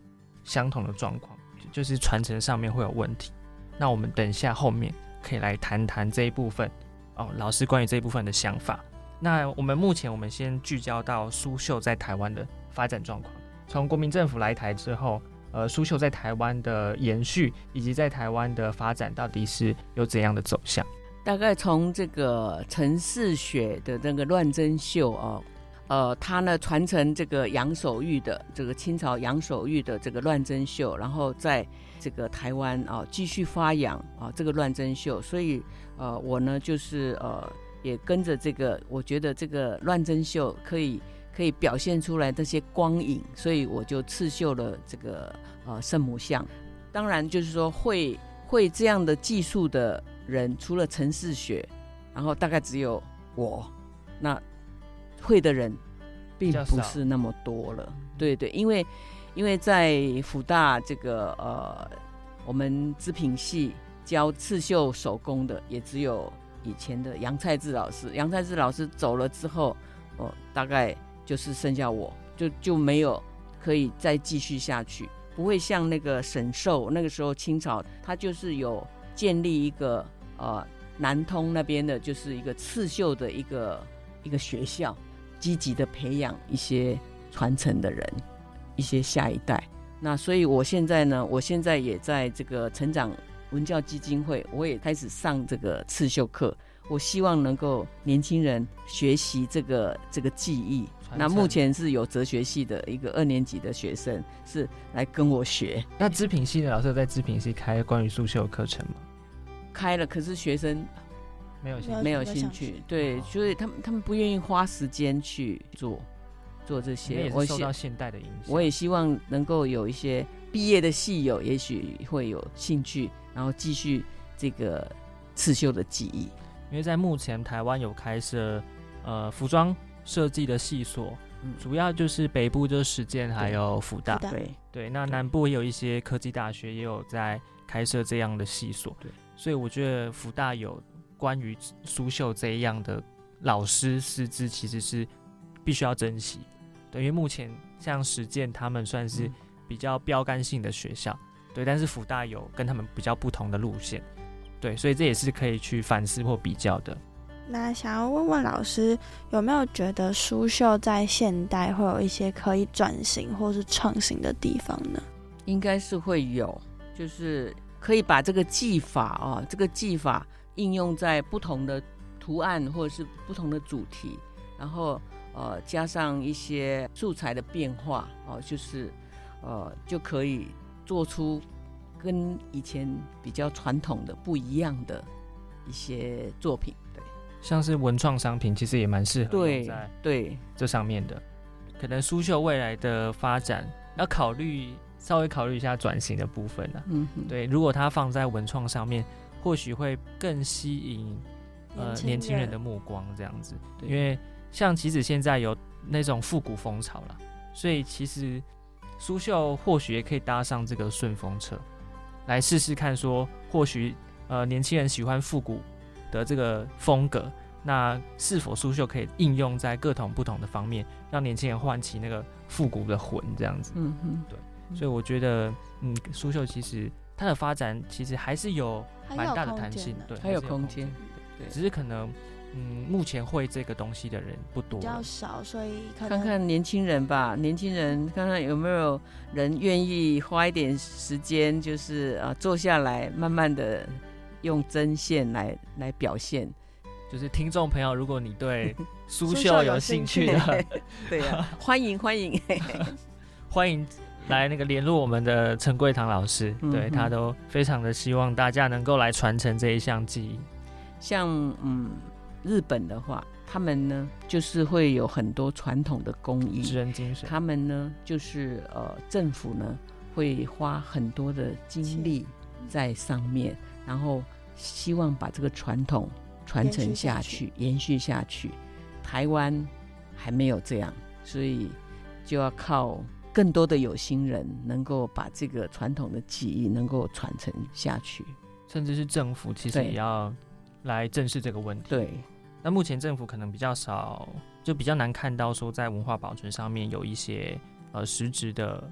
相同的状况，就是传承上面会有问题。那我们等一下后面可以来谈谈这一部分哦，老师关于这一部分的想法。那我们目前我们先聚焦到苏绣在台湾的发展状况。从国民政府来台之后，呃，苏绣在台湾的延续以及在台湾的发展到底是有怎样的走向？大概从这个陈世雪的那个乱针绣哦，呃，他呢传承这个杨守玉的这个清朝杨守玉的这个乱针绣，然后在这个台湾啊继续发扬啊这个乱针绣，所以呃我呢就是呃也跟着这个，我觉得这个乱针绣可以可以表现出来这些光影，所以我就刺绣了这个呃圣母像。当然就是说会会这样的技术的人，除了陈世雪，然后大概只有我，那会的人并不是那么多了。对对，因为因为在福大这个呃，我们织品系教刺绣手工的，也只有以前的杨菜志老师。杨菜志老师走了之后，哦，大概就是剩下我，就就没有可以再继续下去。不会像那个沈寿那个时候清朝，他就是有建立一个呃南通那边的，就是一个刺绣的一个一个学校，积极的培养一些传承的人，一些下一代。那所以我现在呢，我现在也在这个成长文教基金会，我也开始上这个刺绣课。我希望能够年轻人学习这个这个技艺。那目前是有哲学系的一个二年级的学生是来跟我学。那织品系的老师在织品系开关于速绣课程吗？开了，可是学生没有没有兴趣。对，所以他们他们不愿意花时间去做做这些。我受到现代的影响。我也希望能够有一些毕业的戏友，也许会有兴趣，然后继续这个刺绣的技艺。因为在目前台湾有开设呃服装。设计的系所，主要就是北部就是实践，还有福大。对对，那南部也有一些科技大学也有在开设这样的系所。对，所以我觉得福大有关于苏绣这样的老师师资，其实是必须要珍惜。对，因为目前像实践他们算是比较标杆性的学校，对，但是福大有跟他们比较不同的路线，对，所以这也是可以去反思或比较的。那想要问问老师，有没有觉得苏绣在现代会有一些可以转型或是创新的地方呢？应该是会有，就是可以把这个技法啊，这个技法应用在不同的图案或者是不同的主题，然后呃加上一些素材的变化哦，就是呃就可以做出跟以前比较传统的不一样的一些作品。对像是文创商品，其实也蛮适合对在对这上面的。可能苏绣未来的发展要考虑，稍微考虑一下转型的部分呢。嗯，对，如果它放在文创上面，或许会更吸引呃年轻人的目光，这样子。因为像其实现在有那种复古风潮了，所以其实苏绣或许也可以搭上这个顺风车，来试试看，说或许呃年轻人喜欢复古。的这个风格，那是否苏绣可以应用在各种不同的方面，让年轻人唤起那个复古的魂？这样子，嗯嗯，对。所以我觉得，嗯，苏绣其实它的发展其实还是有蛮大的弹性，对，还有空间，对。只是可能，嗯，目前会这个东西的人不多，比较少，所以看看年轻人吧，年轻人看看有没有人愿意花一点时间，就是啊，坐下来慢慢的。用针线来来表现，就是听众朋友，如果你对 苏绣有兴趣的，对呀，欢迎欢迎。欢迎来那个联络我们的陈桂堂老师，对他都非常的希望大家能够来传承这一项技艺。像嗯，日本的话，他们呢就是会有很多传统的工艺，职人精神。他们呢就是呃，政府呢会花很多的精力在上面，然后。希望把这个传统传承下去，延续下去。台湾还没有这样，所以就要靠更多的有心人能够把这个传统的技艺能够传承下去，甚至是政府其实也要来正视这个问题。对，那目前政府可能比较少，就比较难看到说在文化保存上面有一些呃实质的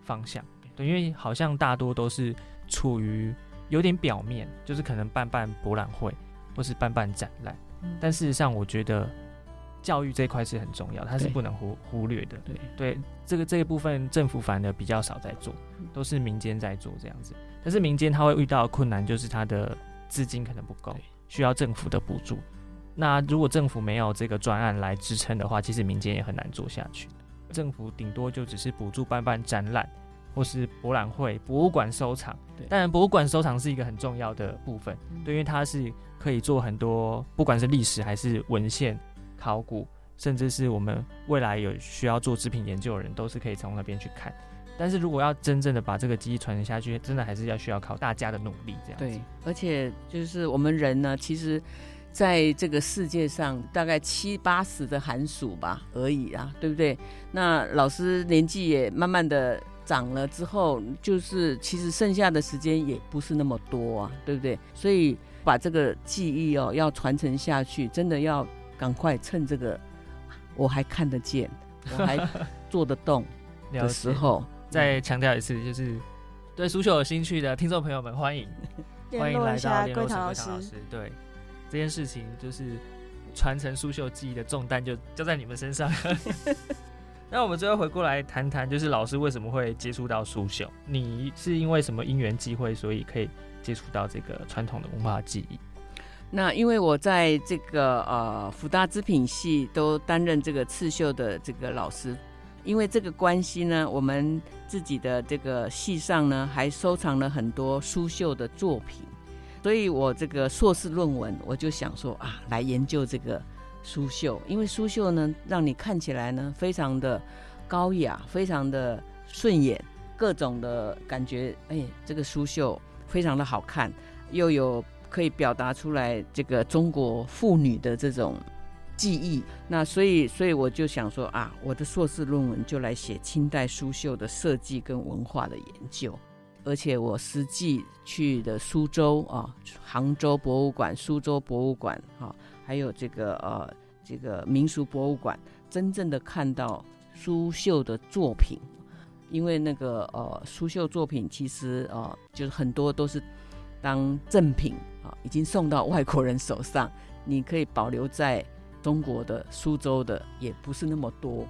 方向。对，因为好像大多都是处于有点表面，就是可能办办博览会或是办办展览，但事实上我觉得。教育这一块是很重要，它是不能忽忽略的。对对，这个这一部分政府反而比较少在做，都是民间在做这样子。但是民间他会遇到困难，就是他的资金可能不够，需要政府的补助。那如果政府没有这个专案来支撑的话，其实民间也很难做下去。政府顶多就只是补助办办展览，或是博览会、博物馆收藏。当然，博物馆收藏是一个很重要的部分，对，因为它是可以做很多，不管是历史还是文献。考古，甚至是我们未来有需要做制品研究的人，都是可以从那边去看。但是如果要真正的把这个技艺传承下去，真的还是要需要靠大家的努力。这样对，而且就是我们人呢，其实在这个世界上大概七八十的寒暑吧而已啊，对不对？那老师年纪也慢慢的长了之后，就是其实剩下的时间也不是那么多啊，对不对？所以把这个技艺哦要传承下去，真的要。赶快趁这个我还看得见，我还做得动的时候，再强调一次，就是对 苏绣有兴趣的听众朋友们，欢迎欢迎来到联络老师。对这件事情，就是传承苏绣技艺的重担就交在你们身上。那我们最后回过来谈谈，就是老师为什么会接触到苏绣？你是因为什么因缘际会，所以可以接触到这个传统的文化技艺？那因为我在这个呃福大织品系都担任这个刺绣的这个老师，因为这个关系呢，我们自己的这个系上呢还收藏了很多苏绣的作品，所以我这个硕士论文我就想说啊，来研究这个苏绣，因为苏绣呢让你看起来呢非常的高雅，非常的顺眼，各种的感觉，哎，这个苏绣非常的好看，又有。可以表达出来这个中国妇女的这种记忆，那所以所以我就想说啊，我的硕士论文就来写清代苏绣的设计跟文化的研究，而且我实际去的苏州啊、杭州博物馆、苏州博物馆啊，还有这个呃这个民俗博物馆，真正的看到苏绣的作品，因为那个呃苏绣作品其实呃就是很多都是当赠品啊。已经送到外国人手上，你可以保留在中国的苏州的也不是那么多。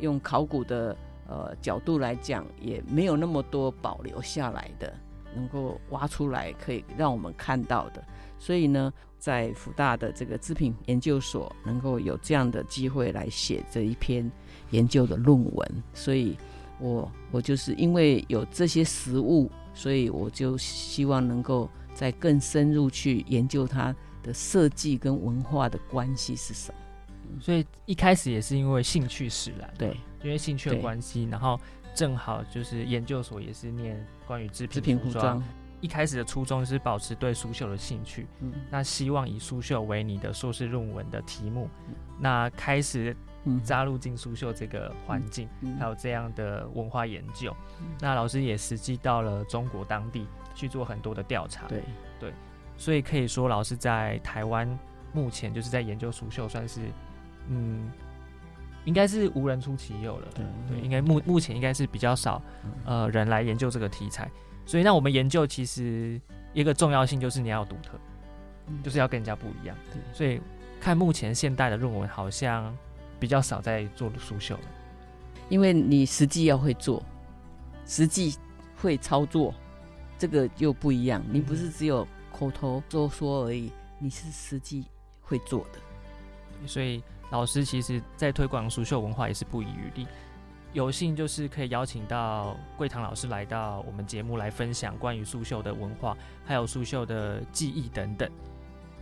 用考古的呃角度来讲，也没有那么多保留下来的，能够挖出来可以让我们看到的。所以呢，在福大的这个织品研究所，能够有这样的机会来写这一篇研究的论文。所以，我我就是因为有这些实物，所以我就希望能够。再更深入去研究它的设计跟文化的关系是什么，所以一开始也是因为兴趣使然，对，因为兴趣的关系，然后正好就是研究所也是念关于制品服装，一开始的初衷是保持对苏绣的兴趣，嗯，那希望以苏绣为你的硕士论文的题目，那开始扎入进苏绣这个环境，还有这样的文化研究，那老师也实际到了中国当地。去做很多的调查，对。对，所以可以说老师在台湾目前就是在研究苏绣，算是嗯，应该是无人出其右了。对对，应该目目前应该是比较少呃人来研究这个题材，所以那我们研究其实一个重要性就是你要独特，就是要跟人家不一样。对，所以看目前现代的论文好像比较少在做苏绣了，因为你实际要会做，实际会操作。这个又不一样，你不是只有口头说说而已，你是实际会做的。所以老师其实在推广苏绣文化也是不遗余力。有幸就是可以邀请到桂堂老师来到我们节目来分享关于苏绣的文化，还有苏绣的技艺等等。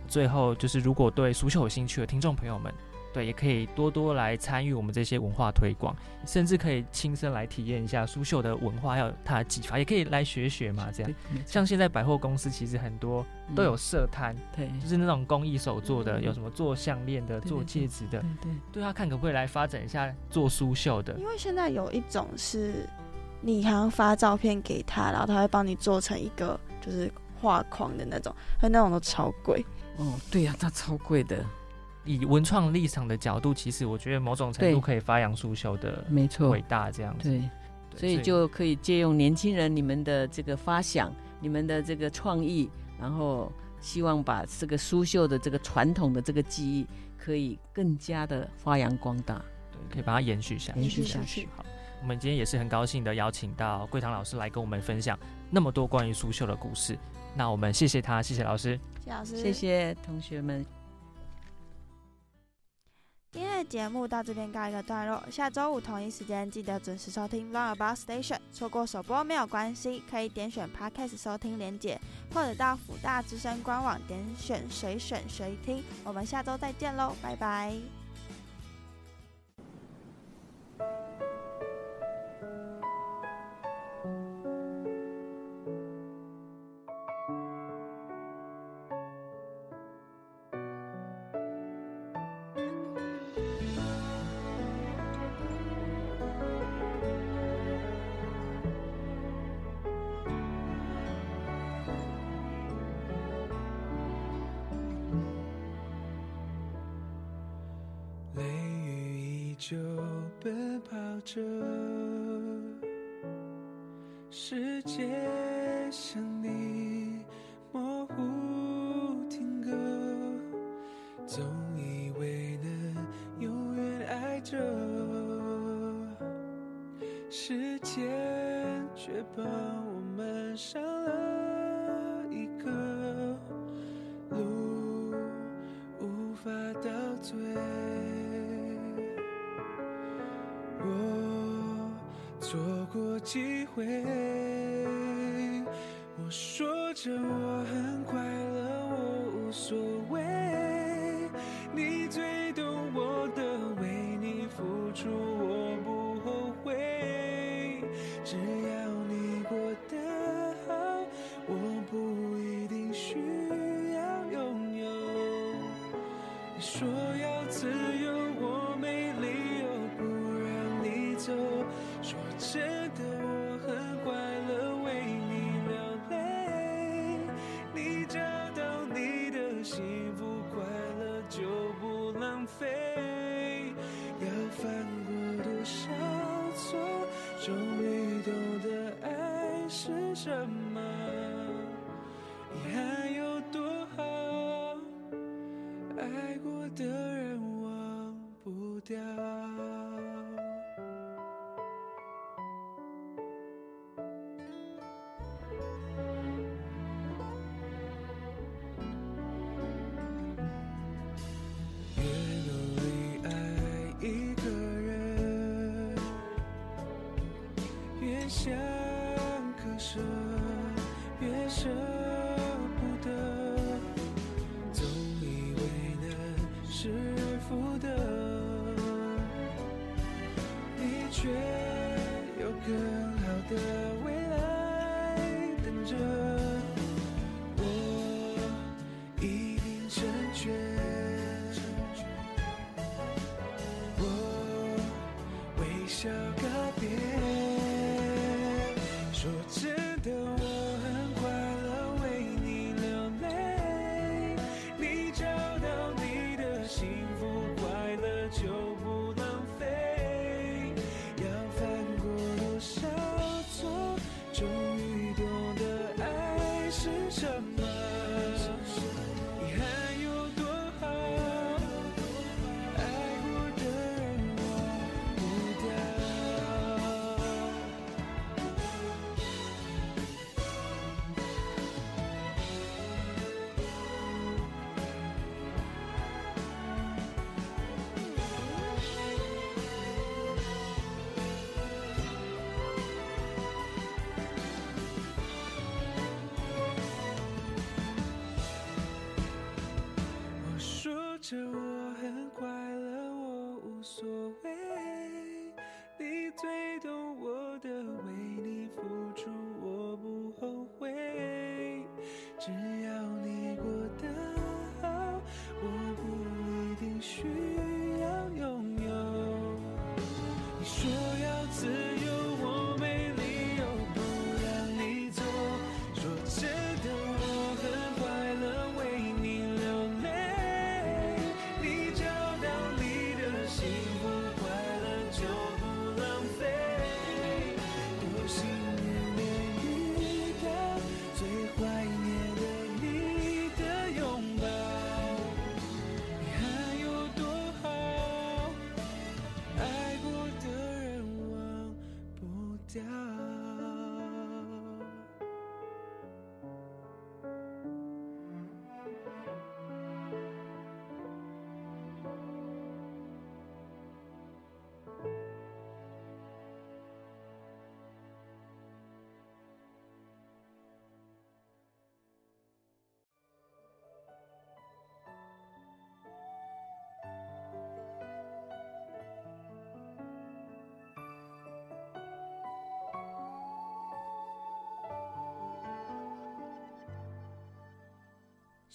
最后就是如果对苏绣有兴趣的听众朋友们，对，也可以多多来参与我们这些文化推广，甚至可以亲身来体验一下苏绣的文化，还有它的技法，也可以来学学嘛。这样，像现在百货公司其实很多都有设摊，对，就是那种工艺手做的，有什么做项链的、做戒指的，对，对他看可不可以来发展一下做苏绣的？因为现在有一种是，你好像发照片给他，然后他会帮你做成一个就是画框的那种，但那种都超贵。哦，对呀，它超贵的。以文创立场的角度，其实我觉得某种程度可以发扬苏绣的没错伟大这样子。对，所以就可以借用年轻人你们的这个发想，你们的这个创意，然后希望把这个苏绣的这个传统的这个技艺，可以更加的发扬光大。对，可以把它延续下去。延续下去。好，我们今天也是很高兴的邀请到桂堂老师来跟我们分享那么多关于苏绣的故事。那我们谢谢他，谢谢老师，谢谢老师，谢谢同学们。节目到这边告一个段落，下周五同一时间记得准时收听 Run About Station。错过首播没有关系，可以点选 Podcast 收听连结，或者到辅大之声官网点选随选随听。我们下周再见喽，拜拜。着，错过机会，我说着我很快乐，我无所谓。你最懂我的，为你付出我不后悔。只要你过得好，我不一定需要拥有。你说终于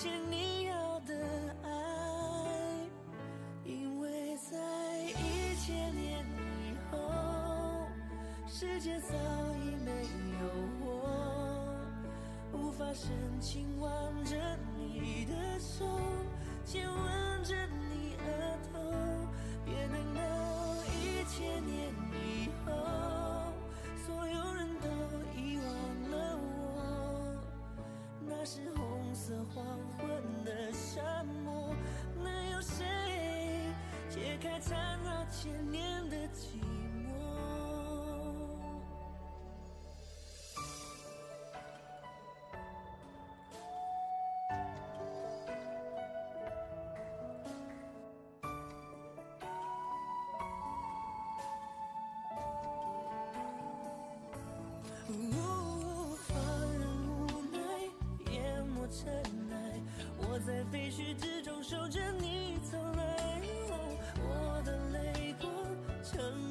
所有一切你要的爱，因为在一千年以后，世界早已没有我，无法深情挽着你的手，亲吻着你额头。别等到一千年开缠绕千年的寂寞？无放任无奈淹没尘埃，我在废墟之中守着你承